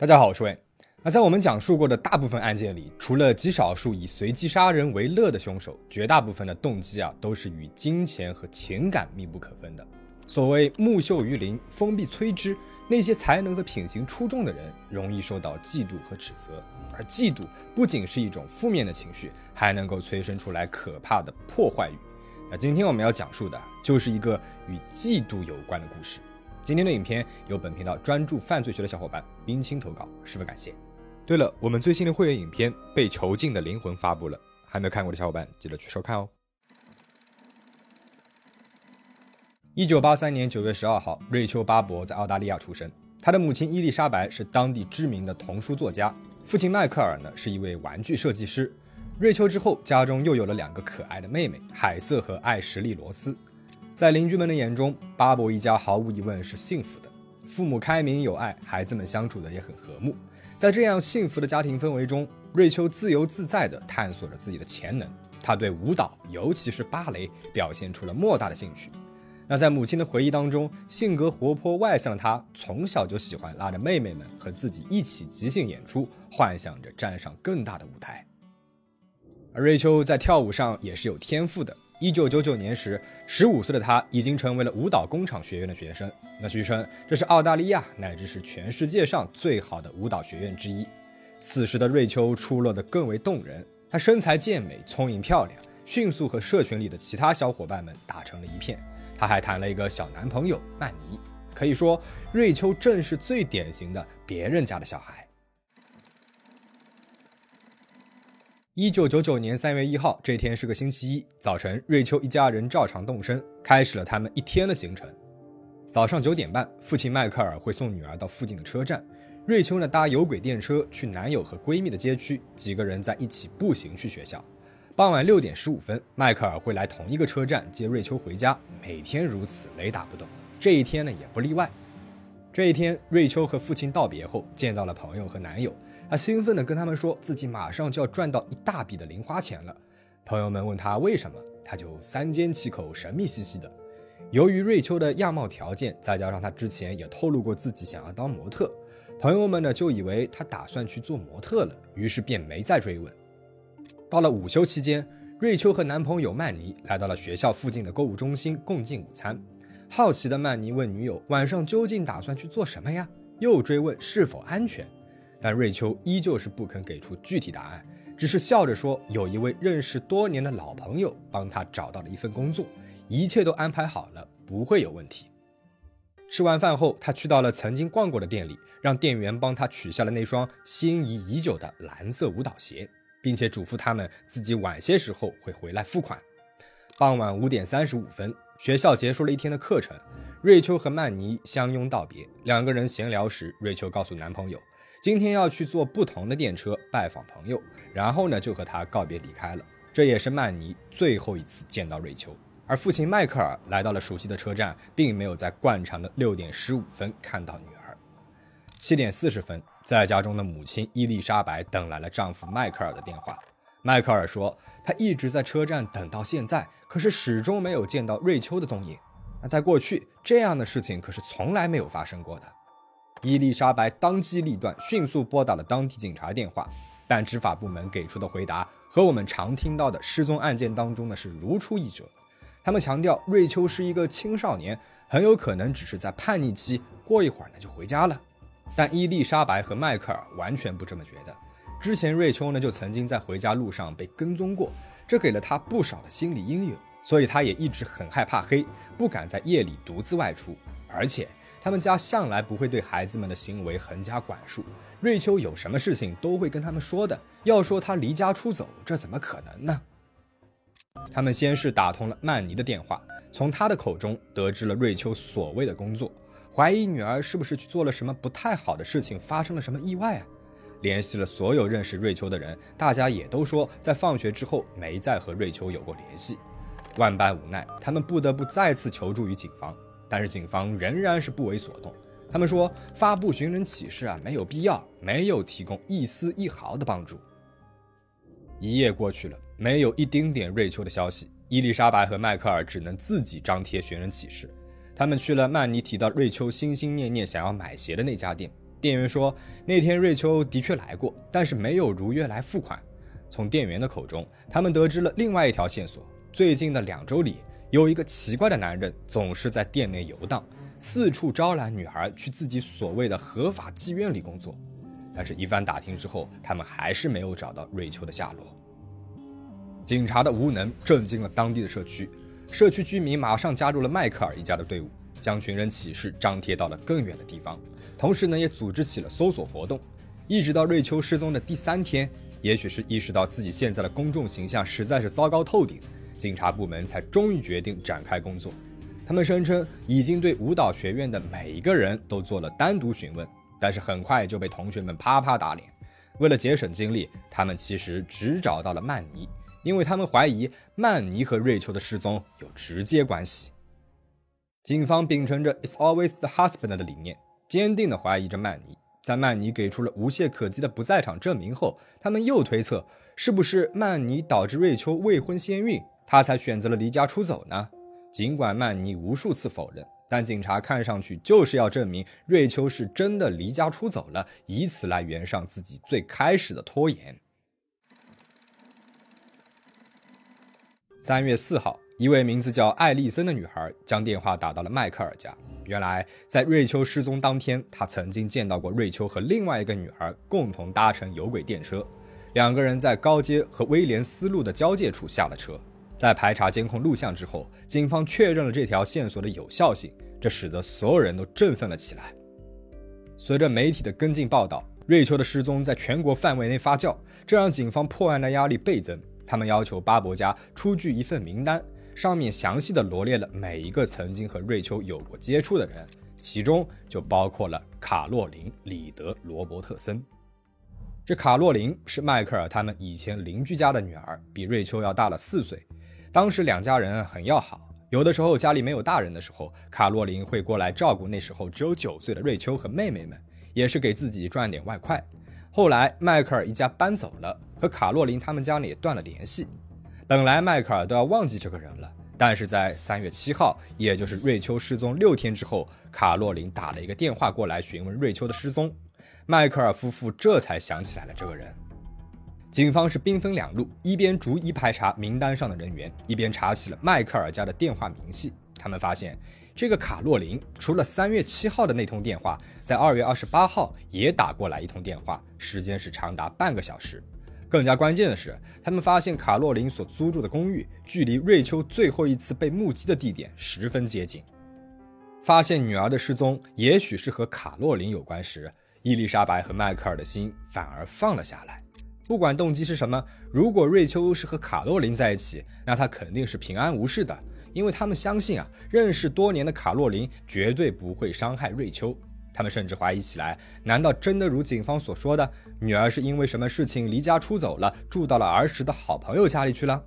大家好，我是魏。那在我们讲述过的大部分案件里，除了极少数以随机杀人为乐的凶手，绝大部分的动机啊都是与金钱和情感密不可分的。所谓木秀于林，风必摧之。那些才能和品行出众的人，容易受到嫉妒和指责，而嫉妒不仅是一种负面的情绪，还能够催生出来可怕的破坏欲。那今天我们要讲述的就是一个与嫉妒有关的故事。今天的影片由本频道专注犯罪学的小伙伴冰清投稿，十分感谢。对了，我们最新的会员影片《被囚禁的灵魂》发布了，还没有看过的小伙伴记得去收看哦。一九八三年九月十二号，瑞秋·巴伯在澳大利亚出生。他的母亲伊丽莎白是当地知名的童书作家，父亲迈克尔呢是一位玩具设计师。瑞秋之后，家中又有了两个可爱的妹妹海瑟和艾什莉·罗斯。在邻居们的眼中，巴博一家毫无疑问是幸福的，父母开明有爱，孩子们相处的也很和睦。在这样幸福的家庭氛围中，瑞秋自由自在地探索着自己的潜能。她对舞蹈，尤其是芭蕾，表现出了莫大的兴趣。那在母亲的回忆当中，性格活泼外向的她，从小就喜欢拉着妹妹们和自己一起即兴演出，幻想着站上更大的舞台。而瑞秋在跳舞上也是有天赋的。一九九九年时，十五岁的他已经成为了舞蹈工厂学院的学生。那据称，这是澳大利亚乃至是全世界上最好的舞蹈学院之一。此时的瑞秋出落得更为动人，她身材健美、聪颖漂亮，迅速和社群里的其他小伙伴们打成了一片。她还谈了一个小男朋友曼尼，可以说，瑞秋正是最典型的别人家的小孩。一九九九年三月一号，这天是个星期一早晨，瑞秋一家人照常动身，开始了他们一天的行程。早上九点半，父亲迈克尔会送女儿到附近的车站，瑞秋呢搭有轨电车去男友和闺蜜的街区，几个人在一起步行去学校。傍晚六点十五分，迈克尔会来同一个车站接瑞秋回家，每天如此，雷打不动。这一天呢也不例外。这一天，瑞秋和父亲道别后，见到了朋友和男友。他兴奋地跟他们说自己马上就要赚到一大笔的零花钱了。朋友们问他为什么，他就三缄其口，神秘兮兮的。由于瑞秋的样貌条件，再加上他之前也透露过自己想要当模特，朋友们呢就以为他打算去做模特了，于是便没再追问。到了午休期间，瑞秋和男朋友曼尼来到了学校附近的购物中心共进午餐。好奇的曼尼问女友晚上究竟打算去做什么呀？又追问是否安全。但瑞秋依旧是不肯给出具体答案，只是笑着说：“有一位认识多年的老朋友帮他找到了一份工作，一切都安排好了，不会有问题。”吃完饭后，他去到了曾经逛过的店里，让店员帮他取下了那双心仪已久的蓝色舞蹈鞋，并且嘱咐他们自己晚些时候会回来付款。傍晚五点三十五分，学校结束了一天的课程，瑞秋和曼妮相拥道别。两个人闲聊时，瑞秋告诉男朋友。今天要去坐不同的电车拜访朋友，然后呢就和他告别离开了。这也是曼尼最后一次见到瑞秋。而父亲迈克尔来到了熟悉的车站，并没有在惯常的六点十五分看到女儿。七点四十分，在家中的母亲伊丽莎白等来了丈夫迈克尔的电话。迈克尔说，他一直在车站等到现在，可是始终没有见到瑞秋的踪影。那在过去，这样的事情可是从来没有发生过的。伊丽莎白当机立断，迅速拨打了当地警察电话，但执法部门给出的回答和我们常听到的失踪案件当中呢是如出一辙。他们强调瑞秋是一个青少年，很有可能只是在叛逆期，过一会儿呢就回家了。但伊丽莎白和迈克尔完全不这么觉得。之前瑞秋呢就曾经在回家路上被跟踪过，这给了他不少的心理阴影，所以他也一直很害怕黑，不敢在夜里独自外出，而且。他们家向来不会对孩子们的行为横加管束，瑞秋有什么事情都会跟他们说的。要说他离家出走，这怎么可能呢？他们先是打通了曼尼的电话，从他的口中得知了瑞秋所谓的工作，怀疑女儿是不是去做了什么不太好的事情，发生了什么意外啊？联系了所有认识瑞秋的人，大家也都说在放学之后没再和瑞秋有过联系。万般无奈，他们不得不再次求助于警方。但是警方仍然是不为所动。他们说发布寻人启事啊没有必要，没有提供一丝一毫的帮助。一夜过去了，没有一丁点瑞秋的消息。伊丽莎白和迈克尔只能自己张贴寻人启事。他们去了曼尼提到瑞秋心心念念想要买鞋的那家店，店员说，那天瑞秋的确来过，但是没有如约来付款。从店员的口中，他们得知了另外一条线索：最近的两周里，有一个奇怪的男人总是在店内游荡，四处招揽女孩去自己所谓的合法妓院里工作。但是，一番打听之后，他们还是没有找到瑞秋的下落。警察的无能震惊了当地的社区，社区居民马上加入了迈克尔一家的队伍，将寻人启事张贴到了更远的地方，同时呢，也组织起了搜索活动。一直到瑞秋失踪的第三天。也许是意识到自己现在的公众形象实在是糟糕透顶，警察部门才终于决定展开工作。他们声称已经对舞蹈学院的每一个人都做了单独询问，但是很快就被同学们啪啪打脸。为了节省精力，他们其实只找到了曼尼，因为他们怀疑曼尼和瑞秋的失踪有直接关系。警方秉承着 "It's always the husband" 的理念，坚定地怀疑着曼尼。在曼尼给出了无懈可击的不在场证明后，他们又推测，是不是曼尼导致瑞秋未婚先孕，他才选择了离家出走呢？尽管曼尼无数次否认，但警察看上去就是要证明瑞秋是真的离家出走了，以此来圆上自己最开始的拖延。三月四号，一位名字叫艾丽森的女孩将电话打到了迈克尔家。原来，在瑞秋失踪当天，她曾经见到过瑞秋和另外一个女孩共同搭乘有轨电车，两个人在高街和威廉斯路的交界处下了车。在排查监控录像之后，警方确认了这条线索的有效性，这使得所有人都振奋了起来。随着媒体的跟进报道，瑞秋的失踪在全国范围内发酵，这让警方破案的压力倍增。他们要求巴伯家出具一份名单。上面详细的罗列了每一个曾经和瑞秋有过接触的人，其中就包括了卡洛琳·里德·罗伯特森。这卡洛琳是迈克尔他们以前邻居家的女儿，比瑞秋要大了四岁。当时两家人很要好，有的时候家里没有大人的时候，卡洛琳会过来照顾那时候只有九岁的瑞秋和妹妹们，也是给自己赚点外快。后来迈克尔一家搬走了，和卡洛琳他们家里断了联系。本来迈克尔都要忘记这个人了，但是在三月七号，也就是瑞秋失踪六天之后，卡洛琳打了一个电话过来询问瑞秋的失踪，迈克尔夫妇这才想起来了这个人。警方是兵分两路，一边逐一排查名单上的人员，一边查起了迈克尔家的电话明细。他们发现，这个卡洛琳除了三月七号的那通电话，在二月二十八号也打过来一通电话，时间是长达半个小时。更加关键的是，他们发现卡洛琳所租住的公寓距离瑞秋最后一次被目击的地点十分接近。发现女儿的失踪也许是和卡洛琳有关时，伊丽莎白和迈克尔的心反而放了下来。不管动机是什么，如果瑞秋是和卡洛琳在一起，那她肯定是平安无事的，因为他们相信啊，认识多年的卡洛琳绝对不会伤害瑞秋。他们甚至怀疑起来：难道真的如警方所说的，女儿是因为什么事情离家出走了，住到了儿时的好朋友家里去了？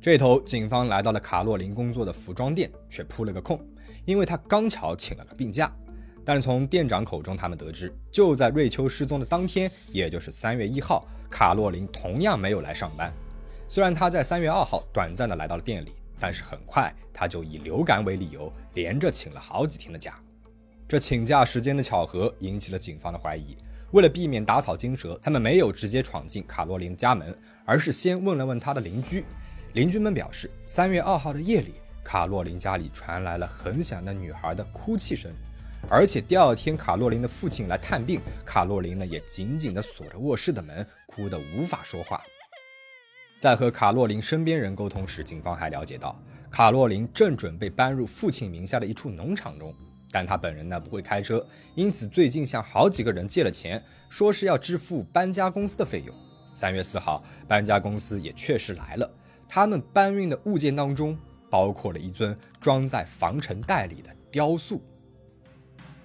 这头，警方来到了卡洛琳工作的服装店，却扑了个空，因为她刚巧请了个病假。但是从店长口中，他们得知，就在瑞秋失踪的当天，也就是三月一号，卡洛琳同样没有来上班。虽然他在三月二号短暂的来到了店里，但是很快他就以流感为理由，连着请了好几天的假。这请假时间的巧合引起了警方的怀疑。为了避免打草惊蛇，他们没有直接闯进卡洛琳的家门，而是先问了问他的邻居。邻居们表示，三月二号的夜里，卡洛琳家里传来了很响的女孩的哭泣声，而且第二天卡洛琳的父亲来探病，卡洛琳呢也紧紧地锁着卧室的门，哭得无法说话。在和卡洛琳身边人沟通时，警方还了解到，卡洛琳正准备搬入父亲名下的一处农场中。但他本人呢不会开车，因此最近向好几个人借了钱，说是要支付搬家公司的费用。三月四号，搬家公司也确实来了。他们搬运的物件当中包括了一尊装在防尘袋里的雕塑。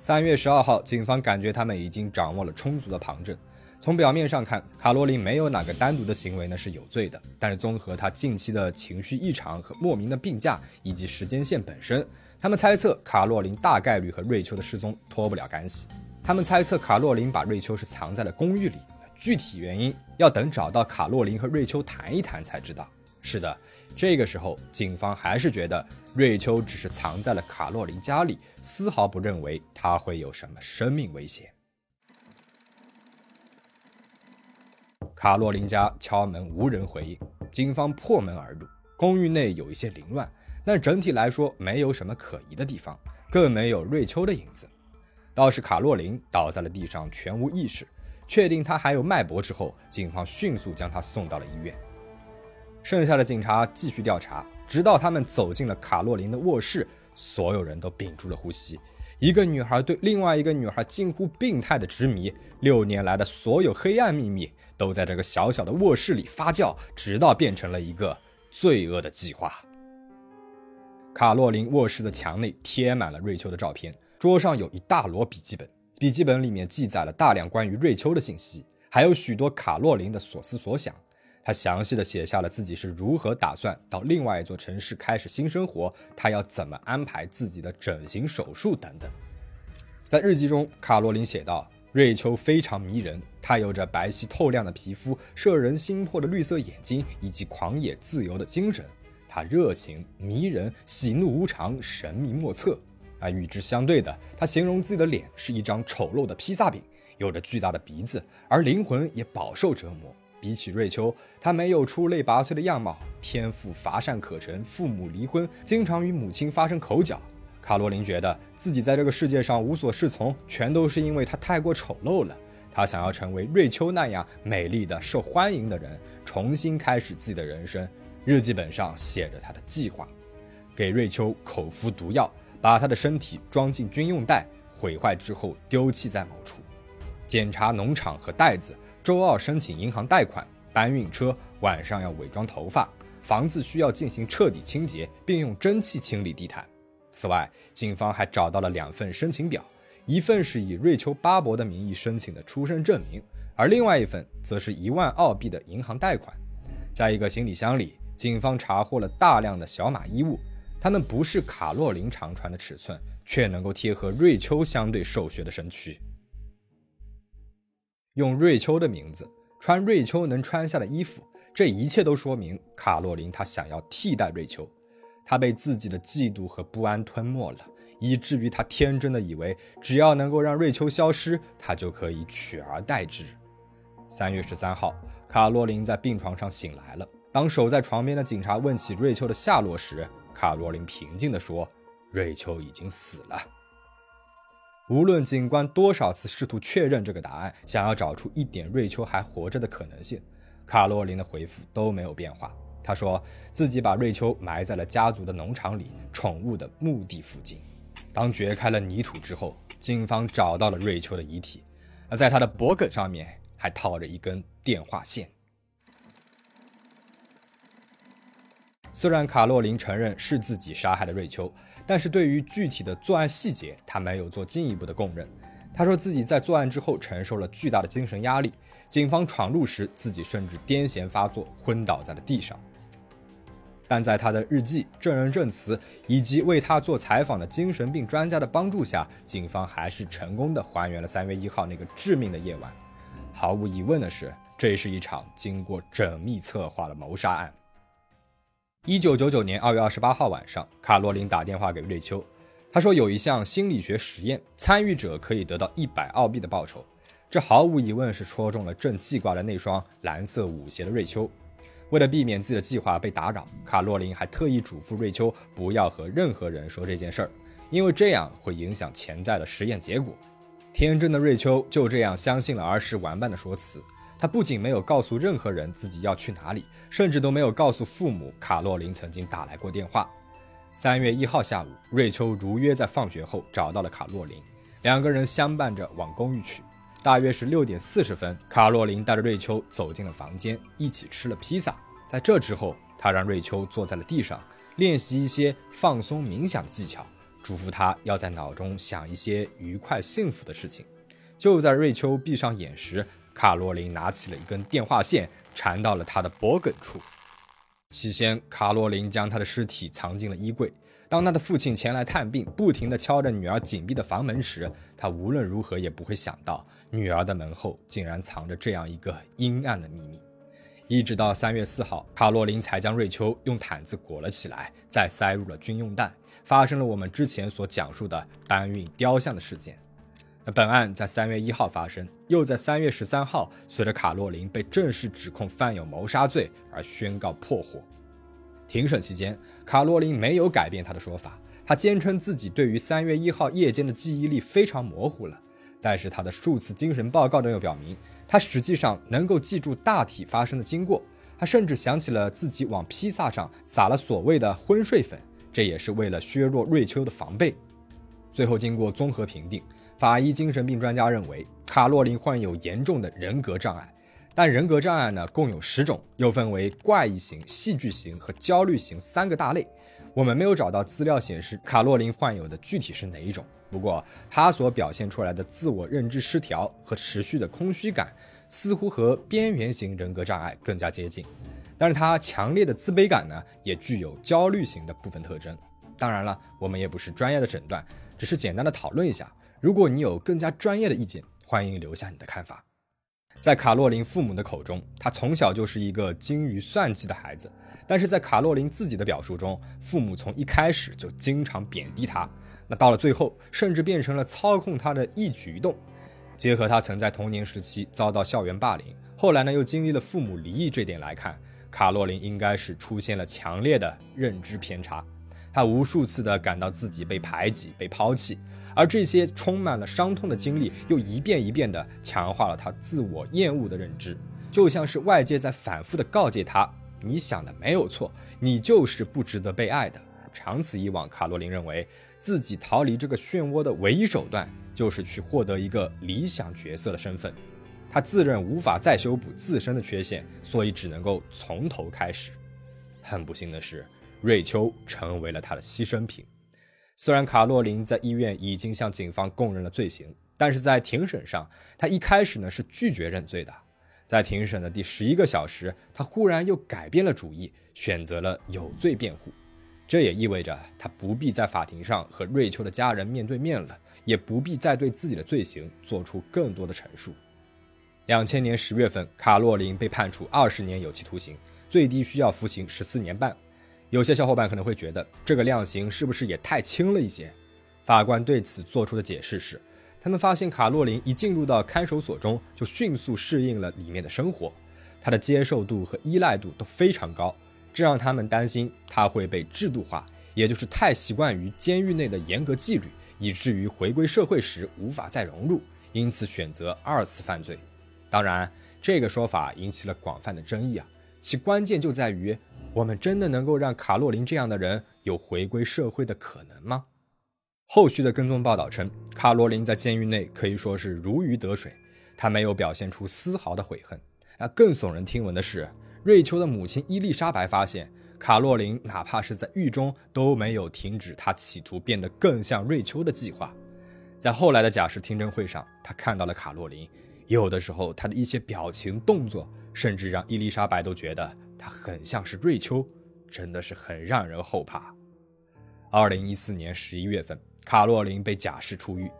三月十二号，警方感觉他们已经掌握了充足的旁证。从表面上看，卡罗琳没有哪个单独的行为呢是有罪的，但是综合她近期的情绪异常和莫名的病假以及时间线本身。他们猜测卡洛琳大概率和瑞秋的失踪脱不了干系。他们猜测卡洛琳把瑞秋是藏在了公寓里，具体原因要等找到卡洛琳和瑞秋谈一谈才知道。是的，这个时候警方还是觉得瑞秋只是藏在了卡洛琳家里，丝毫不认为她会有什么生命危险。卡洛琳家敲门无人回应，警方破门而入，公寓内有一些凌乱，但整体来说没有什么可疑的地方，更没有瑞秋的影子。倒是卡洛琳倒在了地上，全无意识，确定她还有脉搏之后，警方迅速将她送到了医院。剩下的警察继续调查，直到他们走进了卡洛琳的卧室，所有人都屏住了呼吸。一个女孩对另外一个女孩近乎病态的执迷，六年来的所有黑暗秘密都在这个小小的卧室里发酵，直到变成了一个罪恶的计划。卡洛琳卧室的墙内贴满了瑞秋的照片，桌上有一大摞笔记本，笔记本里面记载了大量关于瑞秋的信息，还有许多卡洛琳的所思所想。他详细的写下了自己是如何打算到另外一座城市开始新生活，他要怎么安排自己的整形手术等等。在日记中，卡罗琳写道：“瑞秋非常迷人，她有着白皙透亮的皮肤、摄人心魄的绿色眼睛以及狂野自由的精神。她热情迷人，喜怒无常，神秘莫测。而与之相对的，她形容自己的脸是一张丑陋的披萨饼，有着巨大的鼻子，而灵魂也饱受折磨。”比起瑞秋，她没有出类拔萃的样貌，天赋乏善可陈，父母离婚，经常与母亲发生口角。卡罗琳觉得自己在这个世界上无所适从，全都是因为她太过丑陋了。她想要成为瑞秋那样美丽的、受欢迎的人，重新开始自己的人生。日记本上写着她的计划：给瑞秋口服毒药，把她的身体装进军用袋，毁坏之后丢弃在某处，检查农场和袋子。周二申请银行贷款，搬运车晚上要伪装头发，房子需要进行彻底清洁，并用蒸汽清理地毯。此外，警方还找到了两份申请表，一份是以瑞秋·巴伯的名义申请的出生证明，而另外一份则是一万澳币的银行贷款。在一个行李箱里，警方查获了大量的小码衣物，它们不是卡洛琳常穿的尺寸，却能够贴合瑞秋相对瘦削的身躯。用瑞秋的名字穿瑞秋能穿下的衣服，这一切都说明卡洛琳她想要替代瑞秋，她被自己的嫉妒和不安吞没了，以至于她天真的以为只要能够让瑞秋消失，她就可以取而代之。三月十三号，卡洛琳在病床上醒来了。当守在床边的警察问起瑞秋的下落时，卡洛琳平静地说：“瑞秋已经死了。”无论警官多少次试图确认这个答案，想要找出一点瑞秋还活着的可能性，卡洛琳的回复都没有变化。她说自己把瑞秋埋在了家族的农场里宠物的墓地附近。当掘开了泥土之后，警方找到了瑞秋的遗体，而在她的脖颈上面还套着一根电话线。虽然卡洛琳承认是自己杀害了瑞秋。但是对于具体的作案细节，他没有做进一步的供认。他说自己在作案之后承受了巨大的精神压力，警方闯入时自己甚至癫痫发作，昏倒在了地上。但在他的日记、证人证词以及为他做采访的精神病专家的帮助下，警方还是成功的还原了三月一号那个致命的夜晚。毫无疑问的是，这是一场经过缜密策划的谋杀案。一九九九年二月二十八号晚上，卡洛琳打电话给瑞秋，她说有一项心理学实验，参与者可以得到一百澳币的报酬。这毫无疑问是戳中了正记挂着那双蓝色舞鞋的瑞秋。为了避免自己的计划被打扰，卡洛琳还特意嘱咐瑞秋不要和任何人说这件事儿，因为这样会影响潜在的实验结果。天真的瑞秋就这样相信了儿时玩伴的说辞。他不仅没有告诉任何人自己要去哪里，甚至都没有告诉父母卡洛琳曾经打来过电话。三月一号下午，瑞秋如约在放学后找到了卡洛琳，两个人相伴着往公寓去。大约是六点四十分，卡洛琳带着瑞秋走进了房间，一起吃了披萨。在这之后，他让瑞秋坐在了地上，练习一些放松冥想的技巧，嘱咐他要在脑中想一些愉快幸福的事情。就在瑞秋闭上眼时，卡洛琳拿起了一根电话线，缠到了他的脖梗处。起先，卡洛琳将他的尸体藏进了衣柜。当他的父亲前来探病，不停地敲着女儿紧闭的房门时，他无论如何也不会想到，女儿的门后竟然藏着这样一个阴暗的秘密。一直到三月四号，卡洛琳才将瑞秋用毯子裹了起来，再塞入了军用袋，发生了我们之前所讲述的搬运雕像的事件。那本案在三月一号发生，又在三月十三号，随着卡洛琳被正式指控犯有谋杀罪而宣告破获。庭审期间，卡洛琳没有改变她的说法，她坚称自己对于三月一号夜间的记忆力非常模糊了。但是她的数次精神报告都有表明，她实际上能够记住大体发生的经过。她甚至想起了自己往披萨上撒了所谓的昏睡粉，这也是为了削弱瑞秋的防备。最后经过综合评定，法医精神病专家认为卡洛琳患有严重的人格障碍。但人格障碍呢，共有十种，又分为怪异型、戏剧型和焦虑型三个大类。我们没有找到资料显示卡洛琳患有的具体是哪一种。不过，他所表现出来的自我认知失调和持续的空虚感，似乎和边缘型人格障碍更加接近。但是，他强烈的自卑感呢，也具有焦虑型的部分特征。当然了，我们也不是专业的诊断，只是简单的讨论一下。如果你有更加专业的意见，欢迎留下你的看法。在卡洛琳父母的口中，他从小就是一个精于算计的孩子。但是在卡洛琳自己的表述中，父母从一开始就经常贬低他。那到了最后，甚至变成了操控他的一举一动。结合他曾在童年时期遭到校园霸凌，后来呢又经历了父母离异这点来看，卡洛琳应该是出现了强烈的认知偏差。他无数次的感到自己被排挤、被抛弃，而这些充满了伤痛的经历，又一遍一遍的强化了他自我厌恶的认知，就像是外界在反复的告诫他：“你想的没有错，你就是不值得被爱的。”长此以往，卡洛琳认为自己逃离这个漩涡的唯一手段，就是去获得一个理想角色的身份。他自认无法再修补自身的缺陷，所以只能够从头开始。很不幸的是，瑞秋成为了他的牺牲品。虽然卡洛琳在医院已经向警方供认了罪行，但是在庭审上，他一开始呢是拒绝认罪的。在庭审的第十一个小时，他忽然又改变了主意，选择了有罪辩护。这也意味着他不必在法庭上和瑞秋的家人面对面了，也不必再对自己的罪行做出更多的陈述。两千年十月份，卡洛琳被判处二十年有期徒刑，最低需要服刑十四年半。有些小伙伴可能会觉得这个量刑是不是也太轻了一些？法官对此做出的解释是，他们发现卡洛琳一进入到看守所中，就迅速适应了里面的生活，他的接受度和依赖度都非常高。这让他们担心他会被制度化，也就是太习惯于监狱内的严格纪律，以至于回归社会时无法再融入，因此选择二次犯罪。当然，这个说法引起了广泛的争议啊，其关键就在于：我们真的能够让卡洛琳这样的人有回归社会的可能吗？后续的跟踪报道称，卡洛琳在监狱内可以说是如鱼得水，她没有表现出丝毫的悔恨。那更耸人听闻的是。瑞秋的母亲伊丽莎白发现，卡洛琳哪怕是在狱中都没有停止她企图变得更像瑞秋的计划。在后来的假释听证会上，他看到了卡洛琳，有的时候他的一些表情动作，甚至让伊丽莎白都觉得他很像是瑞秋，真的是很让人后怕。二零一四年十一月份，卡洛琳被假释出狱，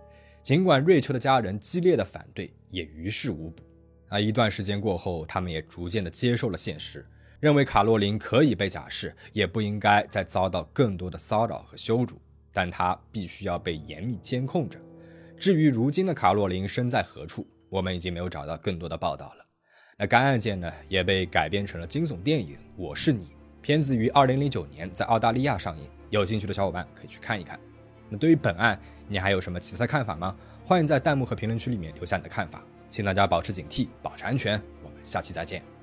尽管瑞秋的家人激烈的反对，也于事无补。而一段时间过后，他们也逐渐的接受了现实，认为卡洛琳可以被假释，也不应该再遭到更多的骚扰和羞辱，但他必须要被严密监控着。至于如今的卡洛琳身在何处，我们已经没有找到更多的报道了。那该案件呢，也被改编成了惊悚电影《我是你》，片子于二零零九年在澳大利亚上映，有兴趣的小伙伴可以去看一看。那对于本案，你还有什么其他看法吗？欢迎在弹幕和评论区里面留下你的看法。请大家保持警惕，保持安全。我们下期再见。